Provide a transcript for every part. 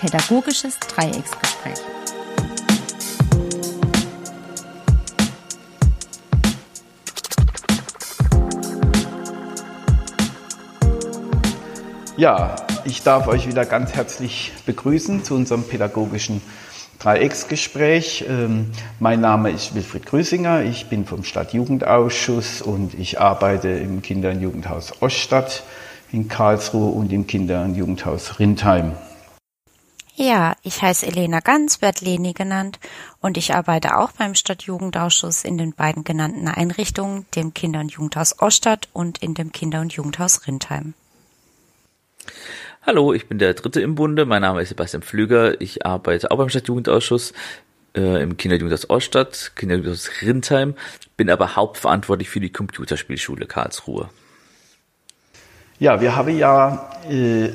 Pädagogisches Dreiecksgespräch. Ja, ich darf euch wieder ganz herzlich begrüßen zu unserem pädagogischen Dreiecksgespräch. Ähm, mein Name ist Wilfried Grüßinger, ich bin vom Stadtjugendausschuss und ich arbeite im Kinder- und Jugendhaus Oststadt in Karlsruhe und im Kinder- und Jugendhaus Rindheim. Ja, ich heiße Elena Ganz, werd Leni genannt, und ich arbeite auch beim Stadtjugendausschuss in den beiden genannten Einrichtungen, dem Kinder- und Jugendhaus Oststadt und in dem Kinder- und Jugendhaus Rindheim. Hallo, ich bin der Dritte im Bunde. Mein Name ist Sebastian Pflüger. Ich arbeite auch beim Stadtjugendausschuss äh, im Kinderjugendhaus Oststadt, Kinderjugendhaus Rindheim, bin aber hauptverantwortlich für die Computerspielschule Karlsruhe. Ja, wir haben ja äh,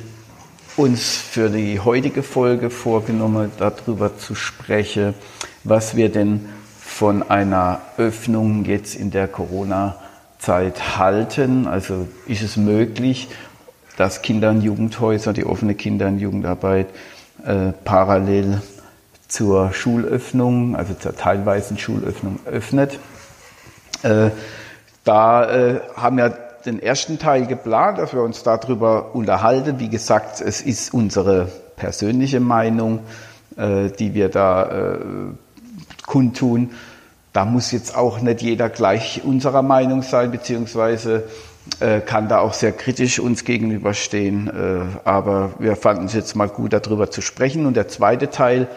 uns für die heutige Folge vorgenommen, darüber zu sprechen, was wir denn von einer Öffnung jetzt in der Corona-Zeit halten. Also ist es möglich, dass Kinder- und Jugendhäuser, die offene Kinder- und Jugendarbeit äh, parallel zur Schulöffnung, also zur teilweisen Schulöffnung öffnet. Äh, da äh, haben wir den ersten Teil geplant, dass wir uns darüber unterhalten. Wie gesagt, es ist unsere persönliche Meinung, äh, die wir da äh, kundtun. Da muss jetzt auch nicht jeder gleich unserer Meinung sein, beziehungsweise äh, kann da auch sehr kritisch uns gegenüberstehen. Äh, aber wir fanden es jetzt mal gut, darüber zu sprechen. Und der zweite Teil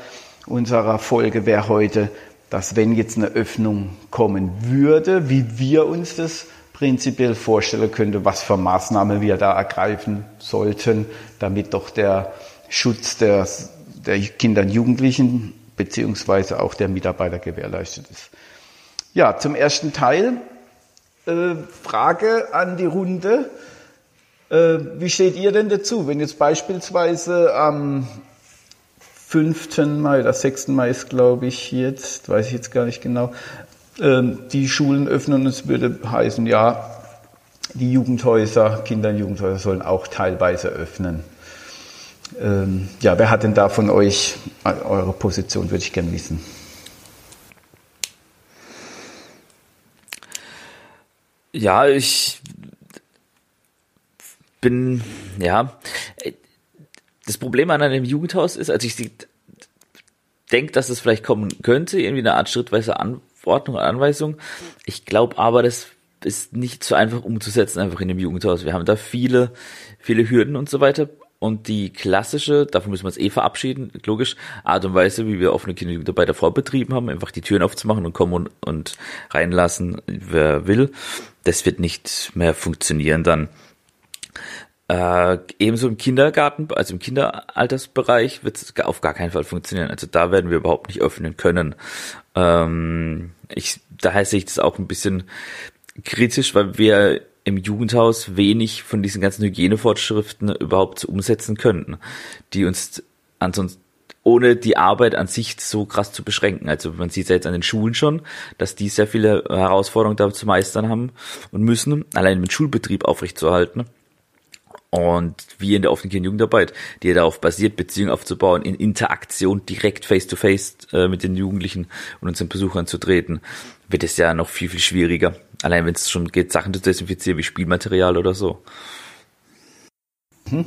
unserer Folge wäre heute, dass wenn jetzt eine Öffnung kommen würde, wie wir uns das prinzipiell vorstellen könnte, was für Maßnahmen wir da ergreifen sollten, damit doch der Schutz der, der Kinder und Jugendlichen beziehungsweise auch der Mitarbeiter gewährleistet ist. Ja, zum ersten Teil. Äh, Frage an die Runde. Äh, wie steht ihr denn dazu, wenn jetzt beispielsweise am 5. Mai oder 6. Mai ist, glaube ich, jetzt, weiß ich jetzt gar nicht genau, die Schulen öffnen und es würde heißen, ja, die Jugendhäuser, Kinder- und Jugendhäuser sollen auch teilweise öffnen. Ähm, ja, wer hat denn da von euch äh, eure Position, würde ich gerne wissen. Ja, ich bin, ja, das Problem an einem Jugendhaus ist, als ich denke, dass es vielleicht kommen könnte, irgendwie eine Art schrittweise an, Verordnung und Anweisung. Ich glaube aber, das ist nicht so einfach umzusetzen, einfach in dem Jugendhaus. Wir haben da viele, viele Hürden und so weiter. Und die klassische, davon müssen wir uns eh verabschieden, logisch, Art und Weise, wie wir offene Kinder- und Jugendarbeit davor betrieben haben, einfach die Türen aufzumachen und kommen und, und reinlassen, wer will, das wird nicht mehr funktionieren dann. Äh, ebenso im Kindergarten, also im Kinderaltersbereich wird es auf gar keinen Fall funktionieren. Also da werden wir überhaupt nicht öffnen können. Ähm, ich, daher sehe ich das auch ein bisschen kritisch, weil wir im Jugendhaus wenig von diesen ganzen Hygienevorschriften überhaupt umsetzen könnten, die uns ansonsten ohne die Arbeit an sich so krass zu beschränken. Also man sieht ja jetzt an den Schulen schon, dass die sehr viele Herausforderungen da zu meistern haben und müssen, allein den Schulbetrieb aufrechtzuerhalten und wie in der offenen Kinder- Jugendarbeit, die ja darauf basiert, Beziehungen aufzubauen, in Interaktion direkt face-to-face äh, mit den Jugendlichen und unseren Besuchern zu treten, wird es ja noch viel, viel schwieriger. Allein wenn es schon geht, Sachen zu desinfizieren wie Spielmaterial oder so. Hm.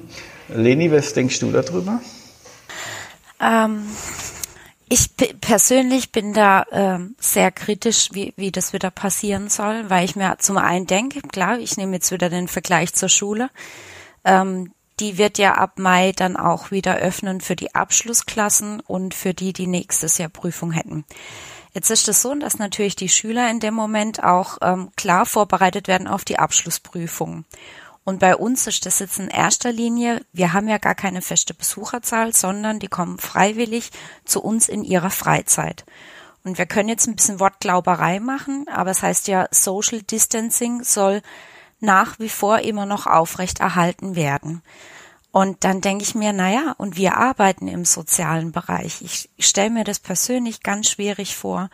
Leni, was denkst du darüber? Ähm, ich persönlich bin da ähm, sehr kritisch, wie, wie das wieder passieren soll, weil ich mir zum einen denke, klar, ich nehme jetzt wieder den Vergleich zur Schule, ähm, die wird ja ab Mai dann auch wieder öffnen für die Abschlussklassen und für die, die nächstes Jahr Prüfung hätten. Jetzt ist es so, dass natürlich die Schüler in dem Moment auch ähm, klar vorbereitet werden auf die Abschlussprüfung. Und bei uns ist das jetzt in erster Linie, wir haben ja gar keine feste Besucherzahl, sondern die kommen freiwillig zu uns in ihrer Freizeit. Und wir können jetzt ein bisschen Wortglauberei machen, aber es heißt ja, Social Distancing soll nach wie vor immer noch aufrecht erhalten werden. Und dann denke ich mir, naja, und wir arbeiten im sozialen Bereich. Ich, ich stelle mir das persönlich ganz schwierig vor,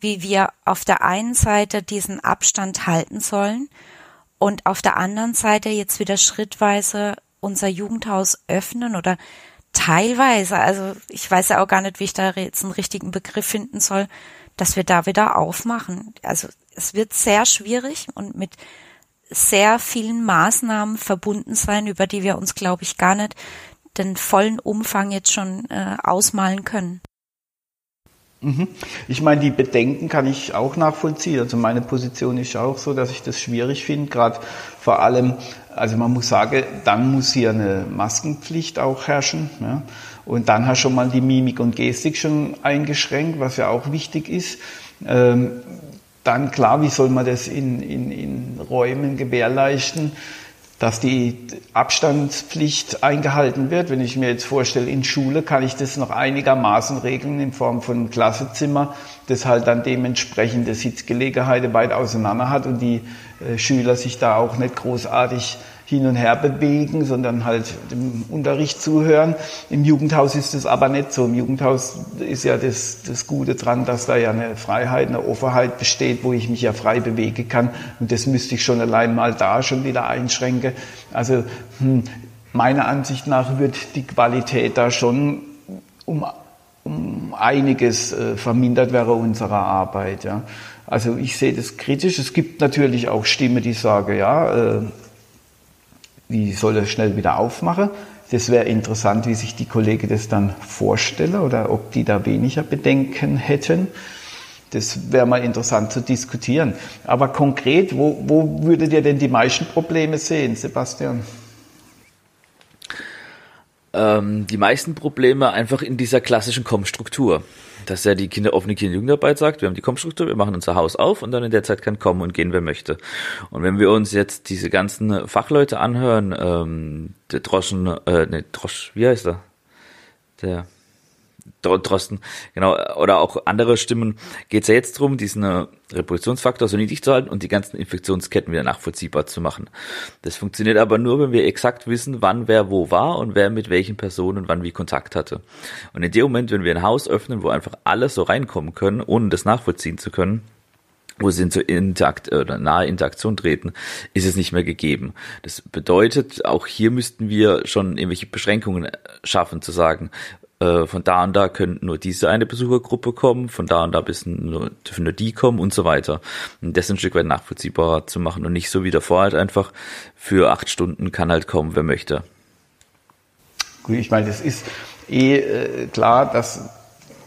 wie wir auf der einen Seite diesen Abstand halten sollen und auf der anderen Seite jetzt wieder schrittweise unser Jugendhaus öffnen oder teilweise, also ich weiß ja auch gar nicht, wie ich da jetzt einen richtigen Begriff finden soll, dass wir da wieder aufmachen. Also es wird sehr schwierig und mit sehr vielen Maßnahmen verbunden sein, über die wir uns, glaube ich, gar nicht den vollen Umfang jetzt schon äh, ausmalen können. Mhm. Ich meine, die Bedenken kann ich auch nachvollziehen. Also meine Position ist auch so, dass ich das schwierig finde, gerade vor allem, also man muss sagen, dann muss hier eine Maskenpflicht auch herrschen. Ja? Und dann hast du schon mal die Mimik und Gestik schon eingeschränkt, was ja auch wichtig ist. Ähm, dann klar, wie soll man das in, in, in Räumen gewährleisten? dass die Abstandspflicht eingehalten wird. Wenn ich mir jetzt vorstelle, in Schule kann ich das noch einigermaßen regeln in Form von Klassezimmer, das halt dann dementsprechende Sitzgelegenheiten weit auseinander hat und die äh, Schüler sich da auch nicht großartig hin und her bewegen, sondern halt dem Unterricht zuhören. Im Jugendhaus ist es aber nicht so. Im Jugendhaus ist ja das, das Gute dran, dass da ja eine Freiheit, eine Offenheit besteht, wo ich mich ja frei bewegen kann. Und das müsste ich schon allein mal da schon wieder einschränken. Also hm, meiner Ansicht nach wird die Qualität da schon um, um einiges äh, vermindert wäre unserer Arbeit. Ja. Also ich sehe das kritisch. Es gibt natürlich auch Stimmen, die sagen, ja, äh, wie soll er schnell wieder aufmachen. Das wäre interessant, wie sich die Kollegen das dann vorstellen oder ob die da weniger Bedenken hätten. Das wäre mal interessant zu diskutieren. Aber konkret, wo, wo würdet ihr denn die meisten Probleme sehen, Sebastian? Ähm, die meisten Probleme einfach in dieser klassischen Kommstruktur dass ja die Kinder offene Kinder- und Jugendarbeit sagt, wir haben die Kommstruktur, wir machen unser Haus auf und dann in der Zeit kann kommen und gehen, wer möchte. Und wenn wir uns jetzt diese ganzen Fachleute anhören, ähm, der Droschen, äh, ne, Drosch, wie heißt er? Der Drosten, genau, oder auch andere Stimmen, geht es ja jetzt darum, diesen äh, Reproduktionsfaktor so niedrig zu halten und die ganzen Infektionsketten wieder nachvollziehbar zu machen. Das funktioniert aber nur, wenn wir exakt wissen, wann wer wo war und wer mit welchen Personen wann wie Kontakt hatte. Und in dem Moment, wenn wir ein Haus öffnen, wo einfach alles so reinkommen können, ohne das nachvollziehen zu können, wo sie in so Interakt oder nahe Interaktion treten, ist es nicht mehr gegeben. Das bedeutet, auch hier müssten wir schon irgendwelche Beschränkungen schaffen, zu sagen, äh, von da und da können nur diese eine Besuchergruppe kommen, von da und da bis nur, dürfen nur die kommen und so weiter. Und das ein Stück weit nachvollziehbarer zu machen und nicht so wie davor halt einfach für acht Stunden kann halt kommen, wer möchte. Gut, ich meine, das ist eh äh, klar, dass,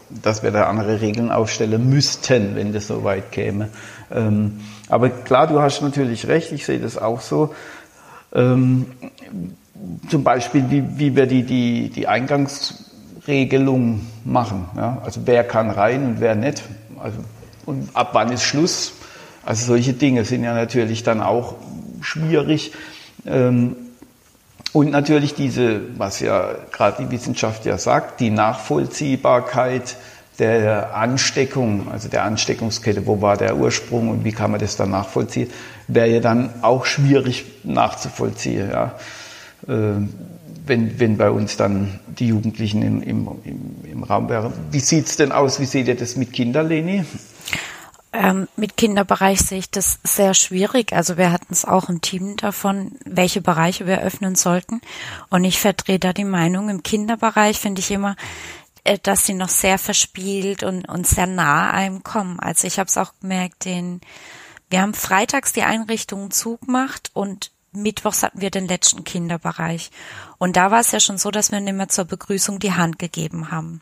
dass wir da andere Regeln aufstellen müssten, wenn das so weit käme. Ähm, aber klar, du hast natürlich recht, ich sehe das auch so. Ähm, zum Beispiel, wie, wie wir die, die, die Eingangs Regelung machen. Ja? Also wer kann rein und wer nicht. Also, und ab wann ist Schluss? Also solche Dinge sind ja natürlich dann auch schwierig. Ähm, und natürlich diese, was ja gerade die Wissenschaft ja sagt, die Nachvollziehbarkeit der Ansteckung, also der Ansteckungskette, wo war der Ursprung und wie kann man das dann nachvollziehen, wäre ja dann auch schwierig nachzuvollziehen. Ja. Ähm, wenn, wenn bei uns dann die Jugendlichen im, im, im, im Raum wären. Wie sieht es denn aus? Wie seht ihr das mit Kindern, Leni? Ähm, mit Kinderbereich sehe ich das sehr schwierig. Also wir hatten es auch ein Team davon, welche Bereiche wir öffnen sollten. Und ich vertrete da die Meinung, im Kinderbereich finde ich immer, äh, dass sie noch sehr verspielt und, und sehr nah einem kommen. Also ich habe es auch gemerkt, den, wir haben freitags die Einrichtungen zugemacht und Mittwochs hatten wir den letzten Kinderbereich. Und da war es ja schon so, dass wir immer zur Begrüßung die Hand gegeben haben.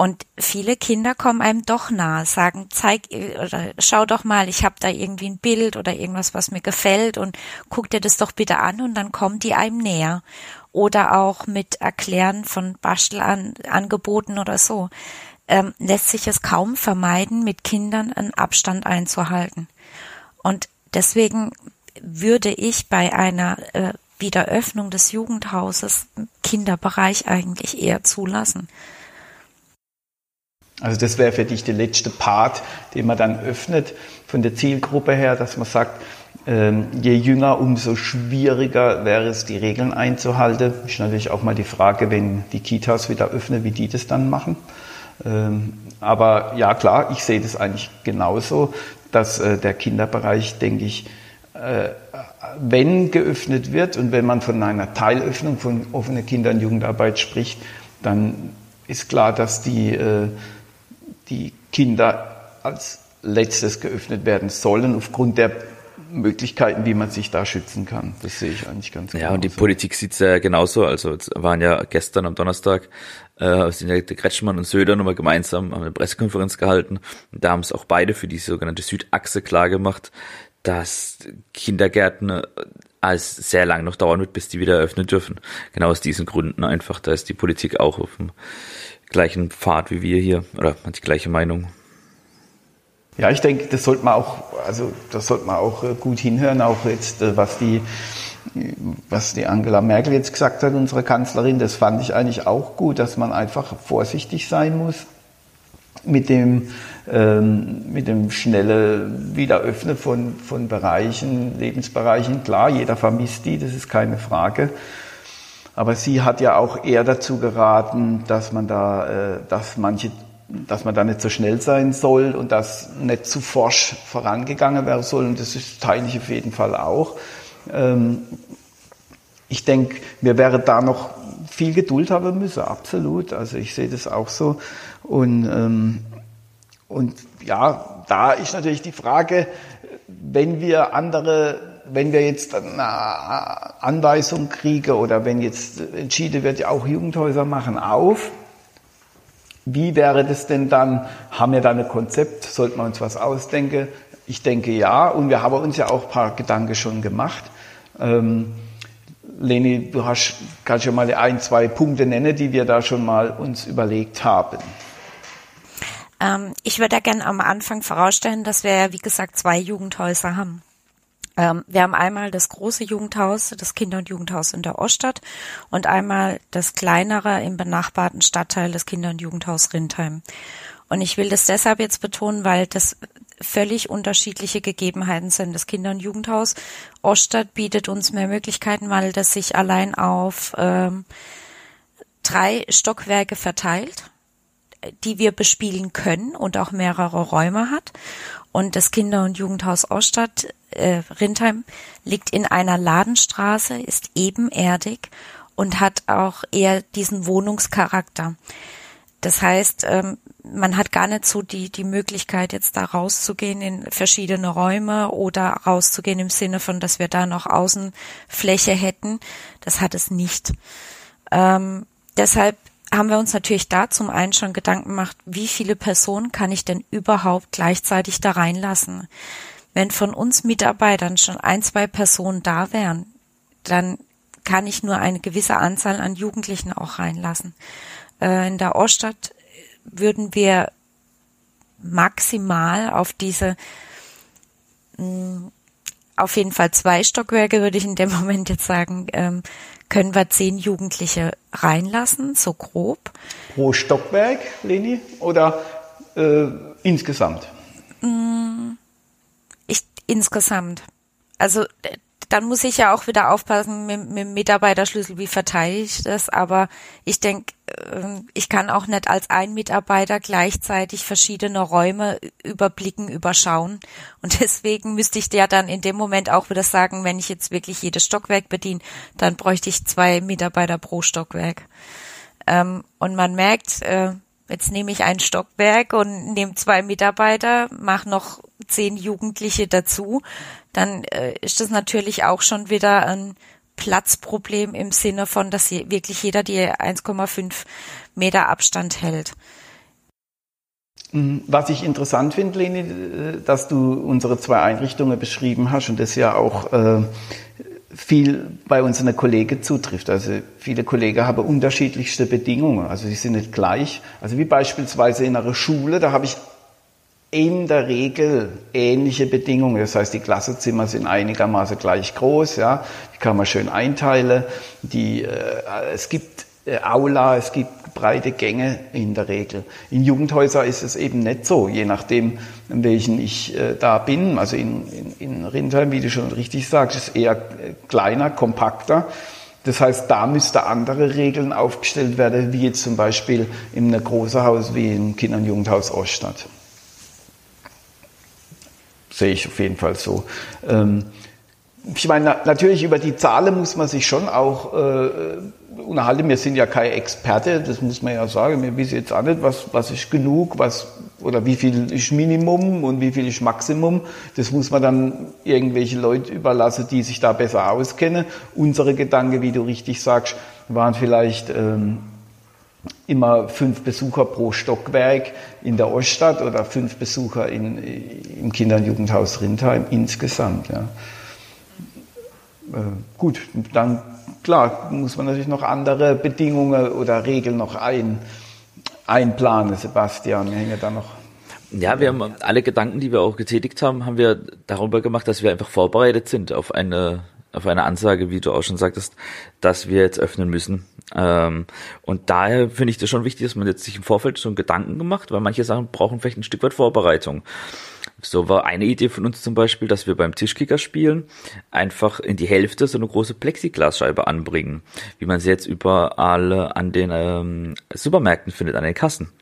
Und viele Kinder kommen einem doch nahe, sagen, zeig oder schau doch mal, ich habe da irgendwie ein Bild oder irgendwas, was mir gefällt und guck dir das doch bitte an und dann kommen die einem näher. Oder auch mit Erklären von Bastelangeboten oder so. Ähm, lässt sich es kaum vermeiden, mit Kindern einen Abstand einzuhalten. Und deswegen würde ich bei einer äh, Wiederöffnung des Jugendhauses Kinderbereich eigentlich eher zulassen. Also das wäre für dich der letzte Part, den man dann öffnet von der Zielgruppe her, dass man sagt, ähm, je jünger, umso schwieriger wäre es, die Regeln einzuhalten. Ist natürlich auch mal die Frage, wenn die Kitas wieder öffnen, wie die das dann machen. Ähm, aber ja, klar, ich sehe das eigentlich genauso, dass äh, der Kinderbereich, denke ich, wenn geöffnet wird und wenn man von einer Teilöffnung von offener Kinder- und Jugendarbeit spricht, dann ist klar, dass die, äh, die Kinder als letztes geöffnet werden sollen, aufgrund der Möglichkeiten, wie man sich da schützen kann. Das sehe ich eigentlich ganz Ja, und die Politik sieht es ja genauso. Also es waren ja gestern am Donnerstag, äh, sind ja der Kretschmann und Söder nochmal gemeinsam haben eine Pressekonferenz gehalten. Da haben es auch beide für die sogenannte Südachse klar gemacht, dass Kindergärten äh, als sehr lang noch dauern wird, bis die wieder eröffnen dürfen. Genau aus diesen Gründen einfach. Da ist die Politik auch auf dem gleichen Pfad wie wir hier oder hat die gleiche Meinung. Ja, ich denke, das sollte man auch, also das sollte man auch äh, gut hinhören, auch jetzt, äh, was die, was die Angela Merkel jetzt gesagt hat, unsere Kanzlerin, das fand ich eigentlich auch gut, dass man einfach vorsichtig sein muss mit dem, ähm, mit dem schnelle Wiederöffnen von, von Bereichen, Lebensbereichen. Klar, jeder vermisst die, das ist keine Frage. Aber sie hat ja auch eher dazu geraten, dass man da, äh, dass manche, dass man da nicht so schnell sein soll und dass nicht zu forsch vorangegangen werden soll. Und das ist, teile ich auf jeden Fall auch. Ähm, ich denke, wir wären da noch viel Geduld haben müssen, absolut. Also ich sehe das auch so. Und, ähm, und ja, da ist natürlich die Frage, wenn wir andere, wenn wir jetzt eine Anweisung kriegen oder wenn jetzt entschieden wird, ja auch Jugendhäuser machen auf, wie wäre das denn dann? Haben wir da ein Konzept? Sollten wir uns was ausdenken? Ich denke ja, und wir haben uns ja auch ein paar Gedanken schon gemacht. Ähm, Leni, du hast, kannst ja mal ein, zwei Punkte nennen, die wir da schon mal uns überlegt haben. Ähm, ich würde da gerne am Anfang vorausstellen, dass wir, wie gesagt, zwei Jugendhäuser haben. Ähm, wir haben einmal das große Jugendhaus, das Kinder- und Jugendhaus in der Oststadt und einmal das kleinere im benachbarten Stadtteil, das Kinder- und Jugendhaus Rindheim. Und ich will das deshalb jetzt betonen, weil das völlig unterschiedliche Gegebenheiten sind. Das Kinder- und Jugendhaus Oststadt bietet uns mehr Möglichkeiten, weil das sich allein auf ähm, drei Stockwerke verteilt, die wir bespielen können und auch mehrere Räume hat. Und das Kinder- und Jugendhaus Oststadt äh, Rindheim liegt in einer Ladenstraße, ist ebenerdig und hat auch eher diesen Wohnungscharakter. Das heißt, ähm, man hat gar nicht so die, die Möglichkeit, jetzt da rauszugehen in verschiedene Räume oder rauszugehen im Sinne von, dass wir da noch Außenfläche hätten. Das hat es nicht. Ähm, deshalb haben wir uns natürlich da zum einen schon Gedanken gemacht, wie viele Personen kann ich denn überhaupt gleichzeitig da reinlassen? Wenn von uns Mitarbeitern schon ein, zwei Personen da wären, dann kann ich nur eine gewisse Anzahl an Jugendlichen auch reinlassen. Äh, in der Oststadt würden wir maximal auf diese mm, auf jeden Fall zwei Stockwerke, würde ich in dem Moment jetzt sagen, ähm, können wir zehn Jugendliche reinlassen, so grob. Pro Stockwerk, Leni, oder äh, insgesamt? Mm, ich insgesamt. Also dann muss ich ja auch wieder aufpassen mit, mit dem Mitarbeiterschlüssel, wie verteile ich das. Aber ich denke, ähm, ich kann auch nicht als ein Mitarbeiter gleichzeitig verschiedene Räume überblicken, überschauen. Und deswegen müsste ich ja dann in dem Moment auch wieder sagen, wenn ich jetzt wirklich jedes Stockwerk bediene, dann bräuchte ich zwei Mitarbeiter pro Stockwerk. Ähm, und man merkt, äh, jetzt nehme ich ein Stockwerk und nehme zwei Mitarbeiter, mache noch zehn Jugendliche dazu, dann äh, ist das natürlich auch schon wieder ein Platzproblem im Sinne von, dass wirklich jeder die 1,5 Meter Abstand hält. Mhm. Was ich interessant finde, Leni, äh, dass du unsere zwei Einrichtungen beschrieben hast und das ja auch äh, viel bei unseren Kollegen zutrifft. Also viele Kollegen haben unterschiedlichste Bedingungen. Also sie sind nicht gleich. Also wie beispielsweise in einer Schule, da habe ich in der Regel ähnliche Bedingungen. Das heißt, die Klassenzimmer sind einigermaßen gleich groß, ja. Die kann man schön einteilen. Die, äh, es gibt äh, Aula, es gibt breite Gänge in der Regel. In Jugendhäusern ist es eben nicht so, je nachdem, in welchen ich äh, da bin. Also in, in, in Rindheim, wie du schon richtig sagst, ist eher äh, kleiner, kompakter. Das heißt, da müsste andere Regeln aufgestellt werden, wie jetzt zum Beispiel in einem großen Haus wie im Kinder- und Jugendhaus Oststadt sehe ich auf jeden Fall so. Ähm, ich meine, natürlich über die Zahlen muss man sich schon auch äh, unterhalten. Wir sind ja keine Experte, das muss man ja sagen. Wir wissen jetzt auch nicht, was, was ist genug, was, oder wie viel ist Minimum und wie viel ist Maximum. Das muss man dann irgendwelche Leute überlassen, die sich da besser auskennen. Unsere Gedanken, wie du richtig sagst, waren vielleicht ähm, immer fünf Besucher pro Stockwerk in der Oststadt oder fünf Besucher in, im Kinder- und Jugendhaus Rindheim insgesamt. Ja. Äh, gut, dann klar muss man natürlich noch andere Bedingungen oder Regeln noch ein, einplanen, Sebastian. Wir hängen da noch. Ja, wir haben alle Gedanken, die wir auch getätigt haben, haben wir darüber gemacht, dass wir einfach vorbereitet sind auf eine auf eine Ansage, wie du auch schon sagtest, dass wir jetzt öffnen müssen. Ähm, und daher finde ich das schon wichtig, dass man jetzt sich im Vorfeld einen Gedanken gemacht, weil manche Sachen brauchen vielleicht ein Stück weit Vorbereitung. So war eine Idee von uns zum Beispiel, dass wir beim Tischkicker spielen einfach in die Hälfte so eine große Plexiglasscheibe anbringen, wie man sie jetzt überall an den ähm, Supermärkten findet, an den Kassen.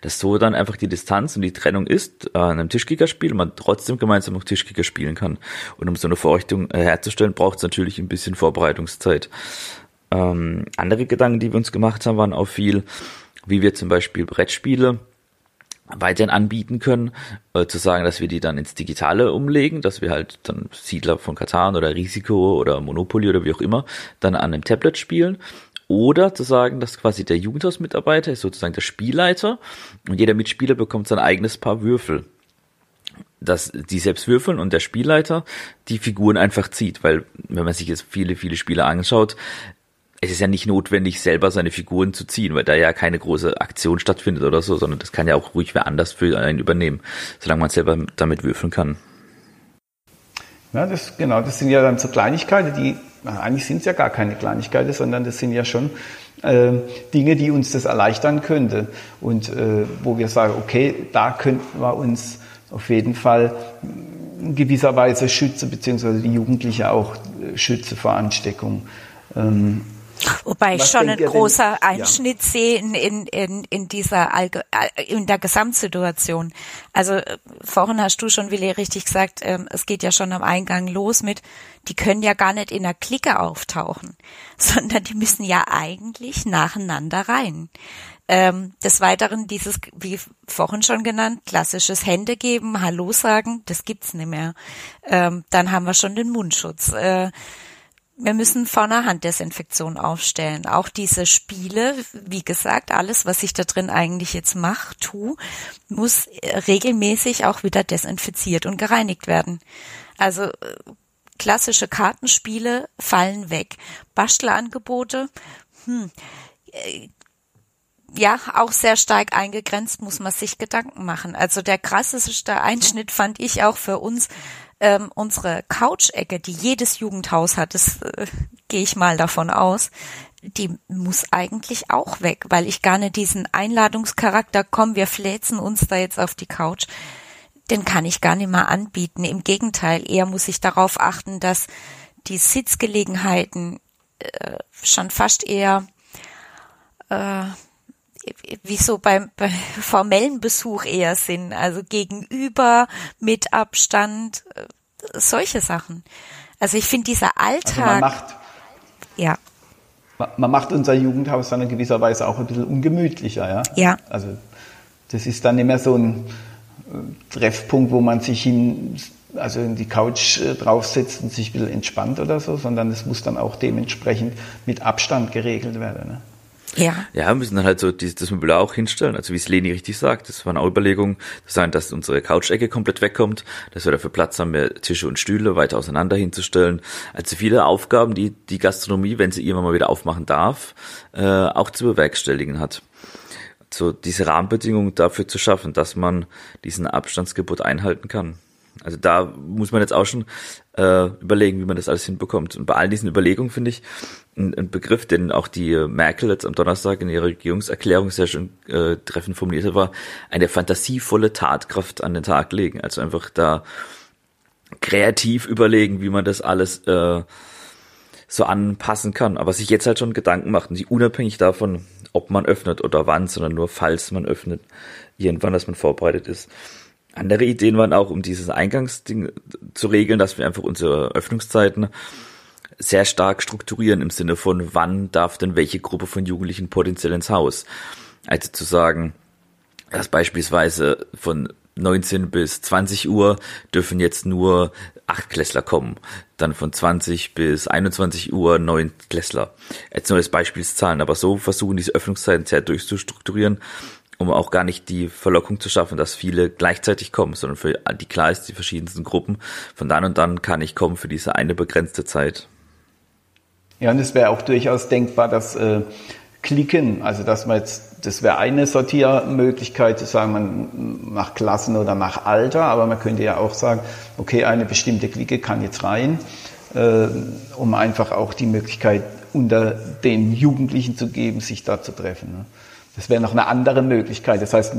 Dass so dann einfach die Distanz und die Trennung ist äh, an einem Tischkicker-Spiel und man trotzdem gemeinsam noch Tischkicker spielen kann. Und um so eine Vorrichtung äh, herzustellen, braucht es natürlich ein bisschen Vorbereitungszeit. Ähm, andere Gedanken, die wir uns gemacht haben, waren auch viel, wie wir zum Beispiel Brettspiele weiterhin anbieten können, äh, zu sagen, dass wir die dann ins Digitale umlegen, dass wir halt dann Siedler von Katan oder Risiko oder Monopoly oder wie auch immer dann an einem Tablet spielen. Oder zu sagen, dass quasi der Jugendhausmitarbeiter ist sozusagen der Spielleiter und jeder Mitspieler bekommt sein eigenes Paar Würfel. Dass die selbst würfeln und der Spielleiter die Figuren einfach zieht, weil wenn man sich jetzt viele, viele Spiele anschaut, es ist ja nicht notwendig, selber seine Figuren zu ziehen, weil da ja keine große Aktion stattfindet oder so, sondern das kann ja auch ruhig wer anders für einen übernehmen, solange man selber damit würfeln kann. Ja, das, genau, das sind ja dann so Kleinigkeiten, die, eigentlich sind es ja gar keine Kleinigkeiten, sondern das sind ja schon äh, Dinge, die uns das erleichtern könnte und äh, wo wir sagen, okay, da könnten wir uns auf jeden Fall in gewisser Weise schützen, beziehungsweise die Jugendliche auch äh, schützen vor Ansteckung. Ähm, Wobei ich schon ein großer denn? Einschnitt ja. sehe in, in, in, in dieser Allge äh, in der Gesamtsituation. Also äh, vorhin hast du schon, Willi, richtig gesagt, ähm, es geht ja schon am Eingang los mit, die können ja gar nicht in der Clique auftauchen, sondern die müssen ja eigentlich nacheinander rein. Ähm, des Weiteren dieses, wie vorhin schon genannt, klassisches Hände geben, Hallo sagen, das gibt's nicht mehr. Ähm, dann haben wir schon den Mundschutz. Äh, wir müssen vorne Handdesinfektion aufstellen. Auch diese Spiele, wie gesagt, alles, was ich da drin eigentlich jetzt mache, tu, muss regelmäßig auch wieder desinfiziert und gereinigt werden. Also äh, klassische Kartenspiele fallen weg. Bastelangebote, hm, äh, ja, auch sehr stark eingegrenzt, muss man sich Gedanken machen. Also der krasseste Einschnitt fand ich auch für uns ähm, unsere Couch-Ecke, die jedes Jugendhaus hat, das äh, gehe ich mal davon aus, die muss eigentlich auch weg, weil ich gar nicht diesen Einladungscharakter, komm, wir fläzen uns da jetzt auf die Couch, den kann ich gar nicht mehr anbieten. Im Gegenteil, eher muss ich darauf achten, dass die Sitzgelegenheiten äh, schon fast eher äh, wie so beim, beim formellen Besuch eher sind, also gegenüber, mit Abstand, äh, solche Sachen. Also ich finde dieser Alltag. Also man macht, ja. Man macht unser Jugendhaus dann in gewisser Weise auch ein bisschen ungemütlicher, ja? Ja. Also das ist dann nicht mehr so ein äh, Treffpunkt, wo man sich hin, also in die Couch äh, draufsetzt und sich ein bisschen entspannt oder so, sondern es muss dann auch dementsprechend mit Abstand geregelt werden. Ne? Ja. Ja, wir müssen dann halt so die, das Möbel auch hinstellen. Also wie es Leni richtig sagt, das waren auch Überlegungen, das sein, dass unsere Couch-Ecke komplett wegkommt, dass wir dafür Platz haben, mehr Tische und Stühle weiter auseinander hinzustellen. Also viele Aufgaben, die die Gastronomie, wenn sie irgendwann mal wieder aufmachen darf, äh, auch zu bewerkstelligen hat. So diese Rahmenbedingungen dafür zu schaffen, dass man diesen Abstandsgebot einhalten kann. Also da muss man jetzt auch schon äh, überlegen, wie man das alles hinbekommt. Und bei all diesen Überlegungen finde ich ein, ein, Begriff, den auch die Merkel jetzt am Donnerstag in ihrer Regierungserklärung sehr schön äh, treffend formuliert hat, war eine fantasievolle Tatkraft an den Tag legen. Also einfach da kreativ überlegen, wie man das alles äh, so anpassen kann. Aber sich jetzt halt schon Gedanken macht und sich unabhängig davon, ob man öffnet oder wann, sondern nur falls man öffnet, irgendwann, dass man vorbereitet ist. Andere Ideen waren auch, um dieses Eingangsding zu regeln, dass wir einfach unsere Öffnungszeiten sehr stark strukturieren im Sinne von, wann darf denn welche Gruppe von Jugendlichen potenziell ins Haus. Also zu sagen, dass beispielsweise von 19 bis 20 Uhr dürfen jetzt nur Achtklässler kommen. Dann von 20 bis 21 Uhr neun Klässler. Jetzt nur als Beispielszahlen, aber so versuchen diese Öffnungszeiten sehr durchzustrukturieren, um auch gar nicht die Verlockung zu schaffen, dass viele gleichzeitig kommen, sondern für die klar ist, die verschiedensten Gruppen. Von dann und dann kann ich kommen für diese eine begrenzte Zeit. Ja, und es wäre auch durchaus denkbar, dass äh, Klicken, also dass man jetzt, das wäre eine Sortiermöglichkeit zu sagen, man nach Klassen oder nach Alter, aber man könnte ja auch sagen, okay, eine bestimmte Clique kann jetzt rein, äh, um einfach auch die Möglichkeit unter den Jugendlichen zu geben, sich da zu treffen. Ne? Das wäre noch eine andere Möglichkeit. Das heißt,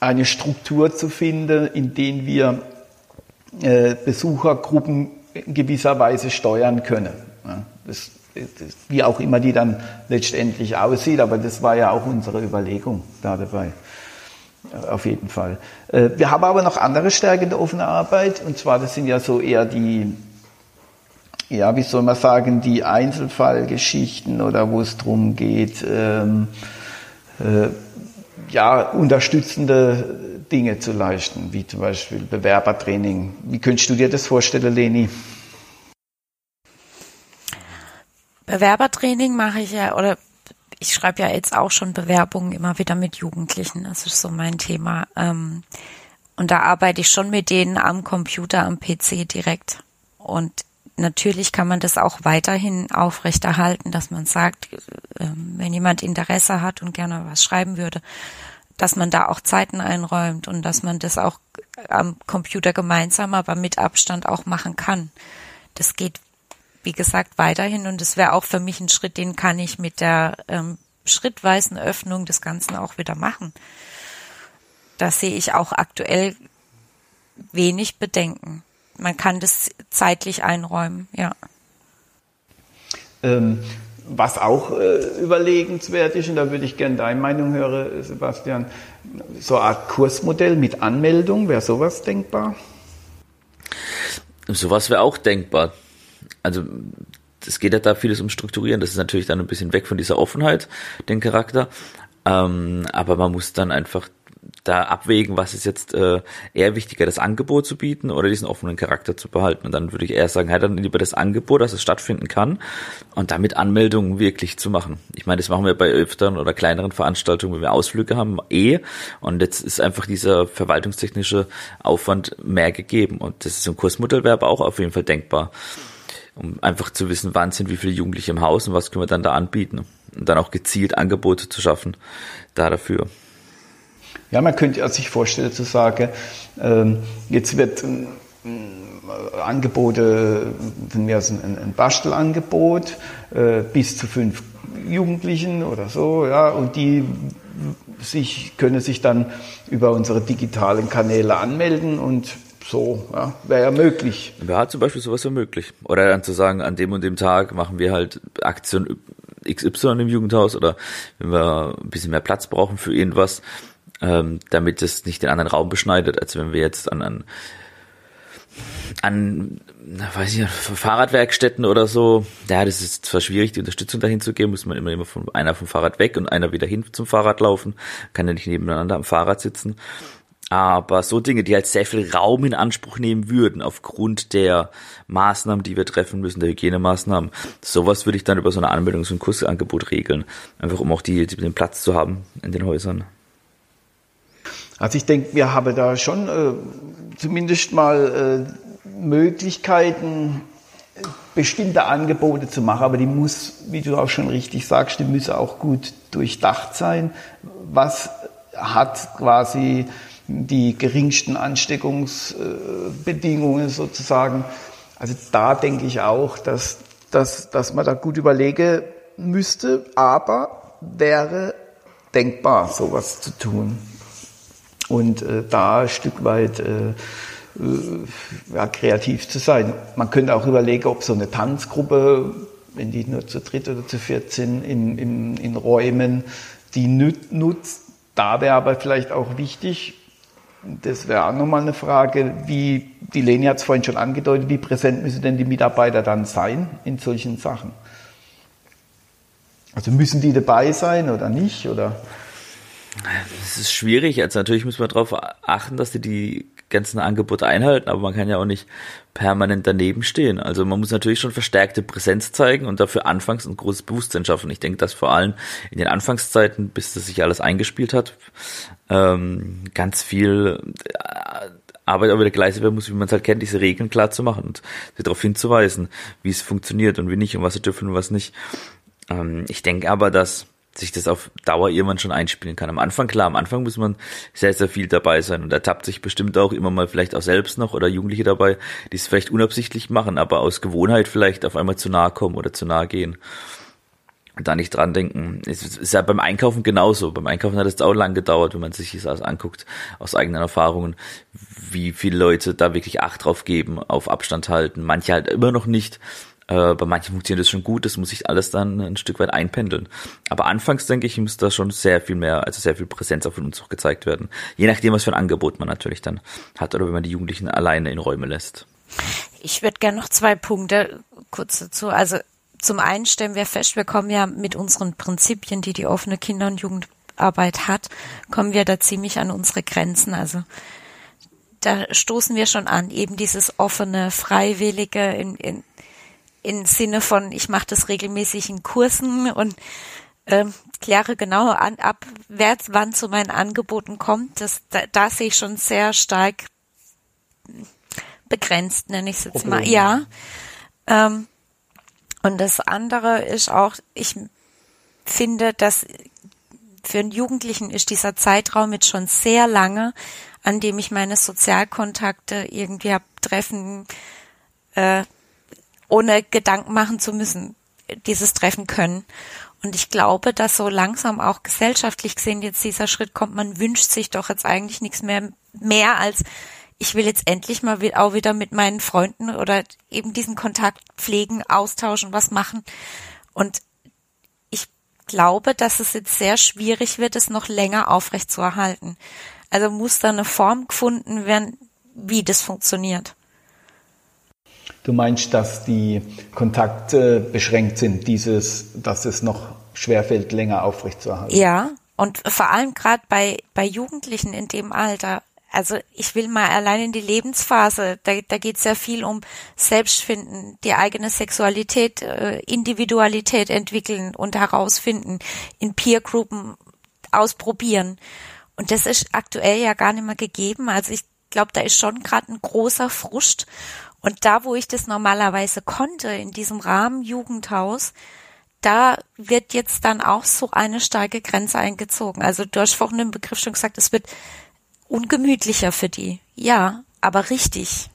eine Struktur zu finden, in denen wir äh, Besuchergruppen in gewisser Weise steuern können. Das, das, wie auch immer die dann letztendlich aussieht, aber das war ja auch unsere Überlegung da dabei. Äh, auf jeden Fall. Äh, wir haben aber noch andere Stärken der offenen Arbeit, und zwar das sind ja so eher die, ja, wie soll man sagen, die Einzelfallgeschichten oder wo es darum geht, ähm, äh, ja, unterstützende Dinge zu leisten, wie zum Beispiel Bewerbertraining. Wie könntest du dir das vorstellen, Leni? Bewerbertraining mache ich ja, oder ich schreibe ja jetzt auch schon Bewerbungen immer wieder mit Jugendlichen. Das ist so mein Thema. Ähm, und da arbeite ich schon mit denen am Computer, am PC direkt. Und natürlich kann man das auch weiterhin aufrechterhalten, dass man sagt, ähm, wenn jemand Interesse hat und gerne was schreiben würde, dass man da auch Zeiten einräumt und dass man das auch am Computer gemeinsam, aber mit Abstand auch machen kann. Das geht wie gesagt, weiterhin. Und es wäre auch für mich ein Schritt, den kann ich mit der ähm, schrittweisen Öffnung des Ganzen auch wieder machen. Da sehe ich auch aktuell wenig Bedenken. Man kann das zeitlich einräumen, ja. Ähm, was auch äh, überlegenswert ist, und da würde ich gerne deine Meinung hören, Sebastian, so eine Art Kursmodell mit Anmeldung, wäre sowas denkbar? Sowas wäre auch denkbar also es geht ja da vieles um Strukturieren, das ist natürlich dann ein bisschen weg von dieser Offenheit, den Charakter. Ähm, aber man muss dann einfach da abwägen, was ist jetzt äh, eher wichtiger, das Angebot zu bieten oder diesen offenen Charakter zu behalten. Und dann würde ich eher sagen, halt dann lieber das Angebot, dass es stattfinden kann und damit Anmeldungen wirklich zu machen. Ich meine, das machen wir bei öfteren oder kleineren Veranstaltungen, wenn wir Ausflüge haben, eh. Und jetzt ist einfach dieser verwaltungstechnische Aufwand mehr gegeben. Und das ist im aber auch auf jeden Fall denkbar um einfach zu wissen, wann sind wie viele Jugendliche im Haus und was können wir dann da anbieten. Und dann auch gezielt Angebote zu schaffen da dafür. Ja, man könnte sich vorstellen zu sagen, ähm, jetzt wird ähm, Angebote, von mir aus ein, ein Bastelangebot, äh, bis zu fünf Jugendlichen oder so, ja, und die sich, können sich dann über unsere digitalen Kanäle anmelden und so, ja, wäre ja möglich. Ja, zum Beispiel sowas wäre möglich. Oder dann zu sagen, an dem und dem Tag machen wir halt Aktion XY im Jugendhaus oder wenn wir ein bisschen mehr Platz brauchen für irgendwas, ähm, damit es nicht den anderen Raum beschneidet, als wenn wir jetzt an, an an, weiß ich, Fahrradwerkstätten oder so, ja, das ist zwar schwierig, die Unterstützung dahin zu geben, muss man immer, immer von einer vom Fahrrad weg und einer wieder hin zum Fahrrad laufen, kann ja nicht nebeneinander am Fahrrad sitzen. Aber so Dinge, die halt sehr viel Raum in Anspruch nehmen würden, aufgrund der Maßnahmen, die wir treffen müssen, der Hygienemaßnahmen, sowas würde ich dann über so eine Anmeldungs- und Kursangebot regeln. Einfach um auch die, den Platz zu haben in den Häusern. Also ich denke, wir haben da schon äh, zumindest mal äh, Möglichkeiten, bestimmte Angebote zu machen, aber die muss, wie du auch schon richtig sagst, die müssen auch gut durchdacht sein. Was hat quasi die geringsten Ansteckungsbedingungen sozusagen. Also da denke ich auch, dass, dass, dass man da gut überlegen müsste, aber wäre denkbar, sowas zu tun. Und äh, da ein Stück weit äh, äh, ja, kreativ zu sein. Man könnte auch überlegen, ob so eine Tanzgruppe, wenn die nur zu dritt oder zu viert sind, in, in, in Räumen, die nutzt. Da wäre aber vielleicht auch wichtig, das wäre auch nochmal eine Frage, wie, die Leni hat es vorhin schon angedeutet, wie präsent müssen denn die Mitarbeiter dann sein in solchen Sachen? Also müssen die dabei sein oder nicht? Oder? Es ist schwierig. Also natürlich muss man darauf achten, dass die die ganzen Angebote einhalten, aber man kann ja auch nicht permanent daneben stehen. Also man muss natürlich schon verstärkte Präsenz zeigen und dafür anfangs ein großes Bewusstsein schaffen. Ich denke, dass vor allem in den Anfangszeiten, bis das sich alles eingespielt hat, ähm, ganz viel äh, Arbeit auch wieder geleistet werden muss, wie man es halt kennt, diese Regeln klar zu machen und darauf hinzuweisen, wie es funktioniert und wie nicht und was sie dürfen und was nicht. Ähm, ich denke aber, dass sich das auf Dauer irgendwann schon einspielen kann. Am Anfang, klar, am Anfang muss man sehr, sehr viel dabei sein und ertappt sich bestimmt auch immer mal vielleicht auch selbst noch oder Jugendliche dabei, die es vielleicht unabsichtlich machen, aber aus Gewohnheit vielleicht auf einmal zu nahe kommen oder zu nahe gehen. Und da nicht dran denken. Es ist ja beim Einkaufen genauso. Beim Einkaufen hat es auch lang gedauert, wenn man sich das anguckt, aus eigenen Erfahrungen, wie viele Leute da wirklich Acht drauf geben, auf Abstand halten. Manche halt immer noch nicht. Äh, bei manchen funktioniert das schon gut, das muss sich alles dann ein Stück weit einpendeln. Aber anfangs, denke ich, muss da schon sehr viel mehr, also sehr viel Präsenz von uns auch gezeigt werden. Je nachdem, was für ein Angebot man natürlich dann hat oder wenn man die Jugendlichen alleine in Räume lässt. Ich würde gerne noch zwei Punkte kurz dazu. Also zum einen stellen wir fest, wir kommen ja mit unseren Prinzipien, die die offene Kinder- und Jugendarbeit hat, kommen wir da ziemlich an unsere Grenzen. Also da stoßen wir schon an, eben dieses offene, freiwillige in, in, im Sinne von, ich mache das regelmäßig in Kursen und ähm, kläre genau an, ab, wer wann zu meinen Angeboten kommt. Das, da, da sehe ich schon sehr stark begrenzt, nenne ich es jetzt mal. Ja. Ähm, und das andere ist auch, ich finde, dass für einen Jugendlichen ist dieser Zeitraum jetzt schon sehr lange, an dem ich meine Sozialkontakte irgendwie hab treffen, äh, ohne Gedanken machen zu müssen, dieses Treffen können. Und ich glaube, dass so langsam auch gesellschaftlich gesehen jetzt dieser Schritt kommt, man wünscht sich doch jetzt eigentlich nichts mehr, mehr als ich will jetzt endlich mal auch wieder mit meinen Freunden oder eben diesen Kontakt pflegen, austauschen, was machen. Und ich glaube, dass es jetzt sehr schwierig wird, es noch länger aufrechtzuerhalten. Also muss da eine Form gefunden werden, wie das funktioniert. Du meinst, dass die Kontakte beschränkt sind, dieses, dass es noch schwerfällt, länger aufrechtzuerhalten? Ja, und vor allem gerade bei, bei Jugendlichen in dem Alter. Also ich will mal allein in die Lebensphase, da, da geht es sehr viel um Selbstfinden, die eigene Sexualität, äh, Individualität entwickeln und herausfinden, in Peergruppen ausprobieren. Und das ist aktuell ja gar nicht mehr gegeben. Also ich glaube, da ist schon gerade ein großer Frust. Und da, wo ich das normalerweise konnte, in diesem Rahmen Jugendhaus, da wird jetzt dann auch so eine starke Grenze eingezogen. Also du hast vorhin den Begriff schon gesagt, es wird ungemütlicher für die. Ja, aber richtig.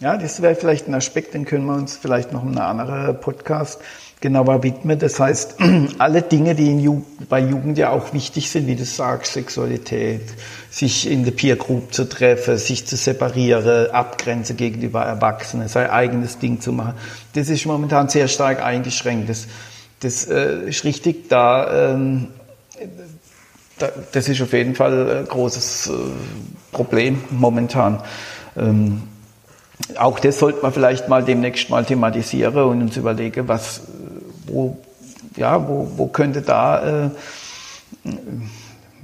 Ja, das wäre vielleicht ein Aspekt, den können wir uns vielleicht noch in einem anderen Podcast genauer widmen. Das heißt, alle Dinge, die Ju bei Jugend ja auch wichtig sind, wie du sagst, Sexualität, sich in der Peer Group zu treffen, sich zu separieren, Abgrenzen gegenüber Erwachsenen, sein eigenes Ding zu machen, das ist momentan sehr stark eingeschränkt. Das, das äh, ist richtig, da, ähm, da, das ist auf jeden Fall ein großes äh, Problem momentan. Ähm, auch das sollte man vielleicht mal demnächst mal thematisieren und uns überlegen, was, wo, ja, wo, wo könnte da, äh,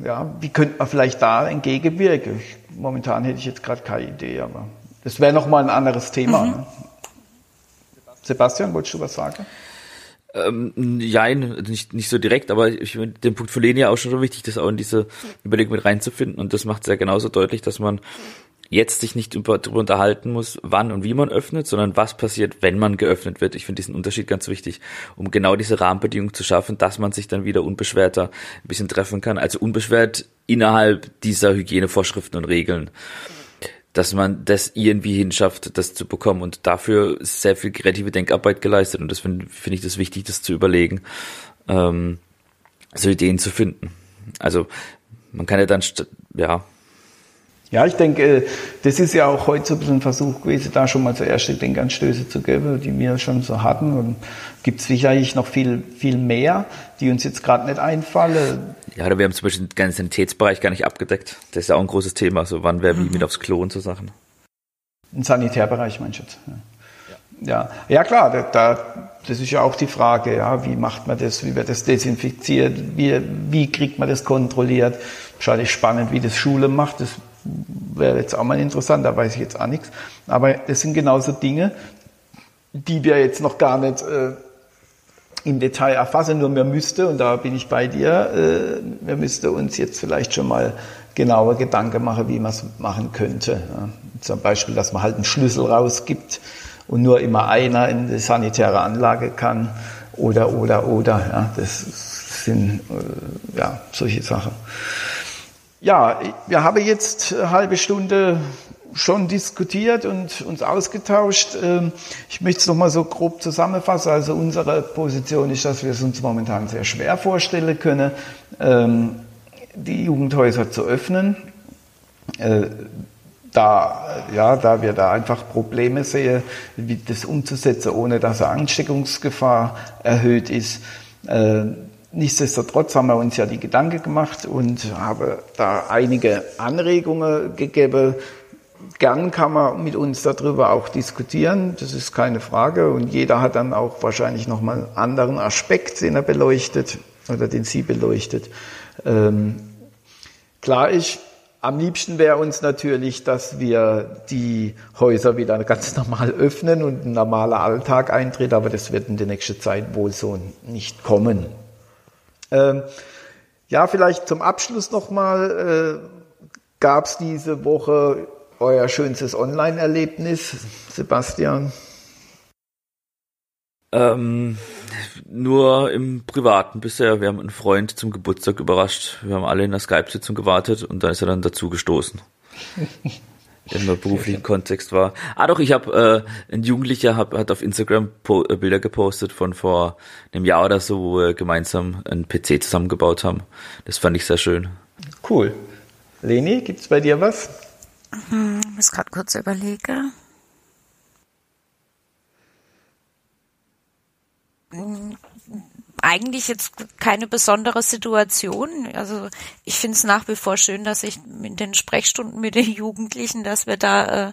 ja, wie könnte man vielleicht da entgegenwirken? Ich, momentan hätte ich jetzt gerade keine Idee, aber das wäre nochmal ein anderes Thema. Mhm. Ne? Sebastian, wolltest du was sagen? Ähm, ja, nicht, nicht so direkt, aber ich finde den Punkt für Leni auch schon so wichtig, das auch in diese Überlegung mit reinzufinden. Und das macht es ja genauso deutlich, dass man jetzt sich nicht darüber unterhalten muss, wann und wie man öffnet, sondern was passiert, wenn man geöffnet wird. Ich finde diesen Unterschied ganz wichtig, um genau diese Rahmenbedingungen zu schaffen, dass man sich dann wieder unbeschwerter ein bisschen treffen kann. Also unbeschwert innerhalb dieser Hygienevorschriften und Regeln. Dass man das irgendwie hinschafft, das zu bekommen. Und dafür ist sehr viel kreative Denkarbeit geleistet. Und das finde find ich das wichtig, das zu überlegen, ähm, so Ideen zu finden. Also man kann ja dann, ja, Ja, ich denke, das ist ja auch heute so ein bisschen ein Versuch gewesen, da schon mal so erste Denkanstöße zu geben, die wir schon so hatten. Und gibt es sicherlich noch viel, viel mehr, die uns jetzt gerade nicht einfallen. Ja, wir haben zum Beispiel den ganzen Sanitätsbereich gar nicht abgedeckt. Das ist ja auch ein großes Thema. So, wann wer wie mhm. mit aufs Klo und so Sachen. Im Sanitärbereich meinst du jetzt? Ja. Ja, ja klar, da, da, das ist ja auch die Frage, ja, wie macht man das, wie wird das desinfiziert, wie, wie kriegt man das kontrolliert. Wahrscheinlich spannend, wie das Schule macht, das wäre jetzt auch mal interessant, da weiß ich jetzt auch nichts. Aber das sind genauso Dinge, die wir jetzt noch gar nicht äh, im Detail erfassen, nur wir müsste, und da bin ich bei dir, äh, wir müsste uns jetzt vielleicht schon mal genauer Gedanken machen, wie man es machen könnte. Ja. Zum Beispiel, dass man halt einen Schlüssel rausgibt und nur immer einer in die sanitäre Anlage kann oder, oder, oder. Ja, das sind äh, ja, solche Sachen. Ja, wir haben jetzt eine halbe Stunde schon diskutiert und uns ausgetauscht. Ähm, ich möchte es nochmal so grob zusammenfassen. Also unsere Position ist, dass wir es uns momentan sehr schwer vorstellen können, ähm, die Jugendhäuser zu öffnen. Äh, da, ja, da wir da einfach Probleme sehen, wie das umzusetzen, ohne dass eine Ansteckungsgefahr erhöht ist. Nichtsdestotrotz haben wir uns ja die Gedanken gemacht und haben da einige Anregungen gegeben. Gern kann man mit uns darüber auch diskutieren, das ist keine Frage. Und jeder hat dann auch wahrscheinlich nochmal einen anderen Aspekt, den er beleuchtet oder den sie beleuchtet. Ähm, klar ist, am liebsten wäre uns natürlich, dass wir die Häuser wieder ganz normal öffnen und ein normaler Alltag eintritt, aber das wird in der nächsten Zeit wohl so nicht kommen. Ähm, ja, vielleicht zum Abschluss nochmal, äh, gab es diese Woche euer schönstes Online-Erlebnis, Sebastian? Ähm, nur im Privaten bisher. Wir haben einen Freund zum Geburtstag überrascht. Wir haben alle in der Skype-Sitzung gewartet und da ist er dann dazu gestoßen. Im beruflichen Kontext war. Ah doch, ich habe äh, ein Jugendlicher hab, hat auf Instagram po äh, Bilder gepostet von vor einem Jahr oder so, wo wir gemeinsam einen PC zusammengebaut haben. Das fand ich sehr schön. Cool. Leni, gibt's bei dir was? Hm, ich muss gerade kurz überlegen. Eigentlich jetzt keine besondere Situation. Also ich finde es nach wie vor schön, dass ich in den Sprechstunden mit den Jugendlichen, dass wir da, äh,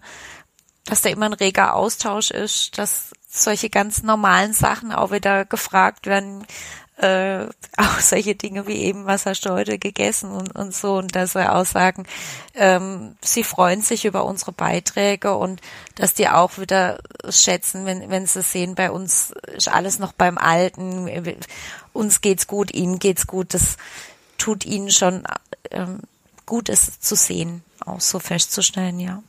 dass da immer ein reger Austausch ist, dass solche ganz normalen Sachen auch wieder gefragt werden, äh, auch solche Dinge wie eben, was hast du heute gegessen und, und so und dass wir auch sagen, ähm, sie freuen sich über unsere Beiträge und dass die auch wieder schätzen, wenn, wenn sie sehen, bei uns ist alles noch beim Alten, uns geht's gut, ihnen geht's gut, das tut ihnen schon ähm, gut, es zu sehen, auch so festzustellen, ja.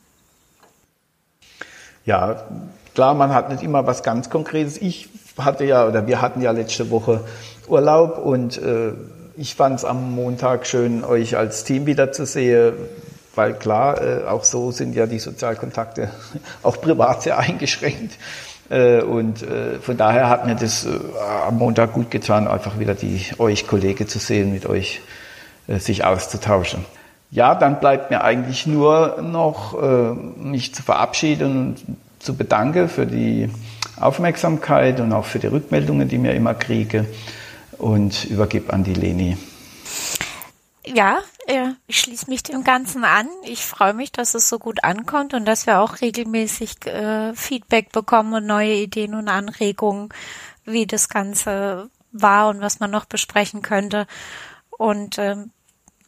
Ja, klar, man hat nicht immer was ganz Konkretes. Ich hatte ja, oder wir hatten ja letzte Woche Urlaub und äh, ich fand es am Montag schön, euch als Team wiederzusehen, weil klar, äh, auch so sind ja die Sozialkontakte auch privat sehr eingeschränkt. Äh, und äh, von daher hat mir das äh, am Montag gut getan, einfach wieder die euch Kollegen zu sehen, mit euch äh, sich auszutauschen. Ja, dann bleibt mir eigentlich nur noch äh, mich zu verabschieden und zu bedanken für die Aufmerksamkeit und auch für die Rückmeldungen, die mir immer kriege und übergib an die Leni. Ja, ich schließe mich dem Ganzen an. Ich freue mich, dass es so gut ankommt und dass wir auch regelmäßig äh, Feedback bekommen und neue Ideen und Anregungen, wie das Ganze war und was man noch besprechen könnte. Und ähm,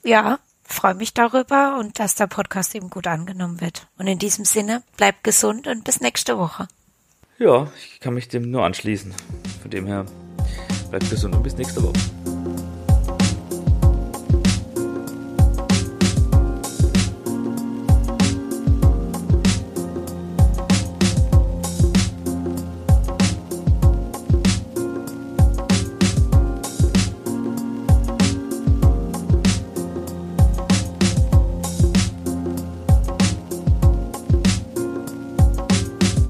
ja, freue mich darüber und dass der Podcast eben gut angenommen wird. Und in diesem Sinne, bleibt gesund und bis nächste Woche. Ja, ich kann mich dem nur anschließen. Von dem her Bleibt gesund und bis nächste Woche.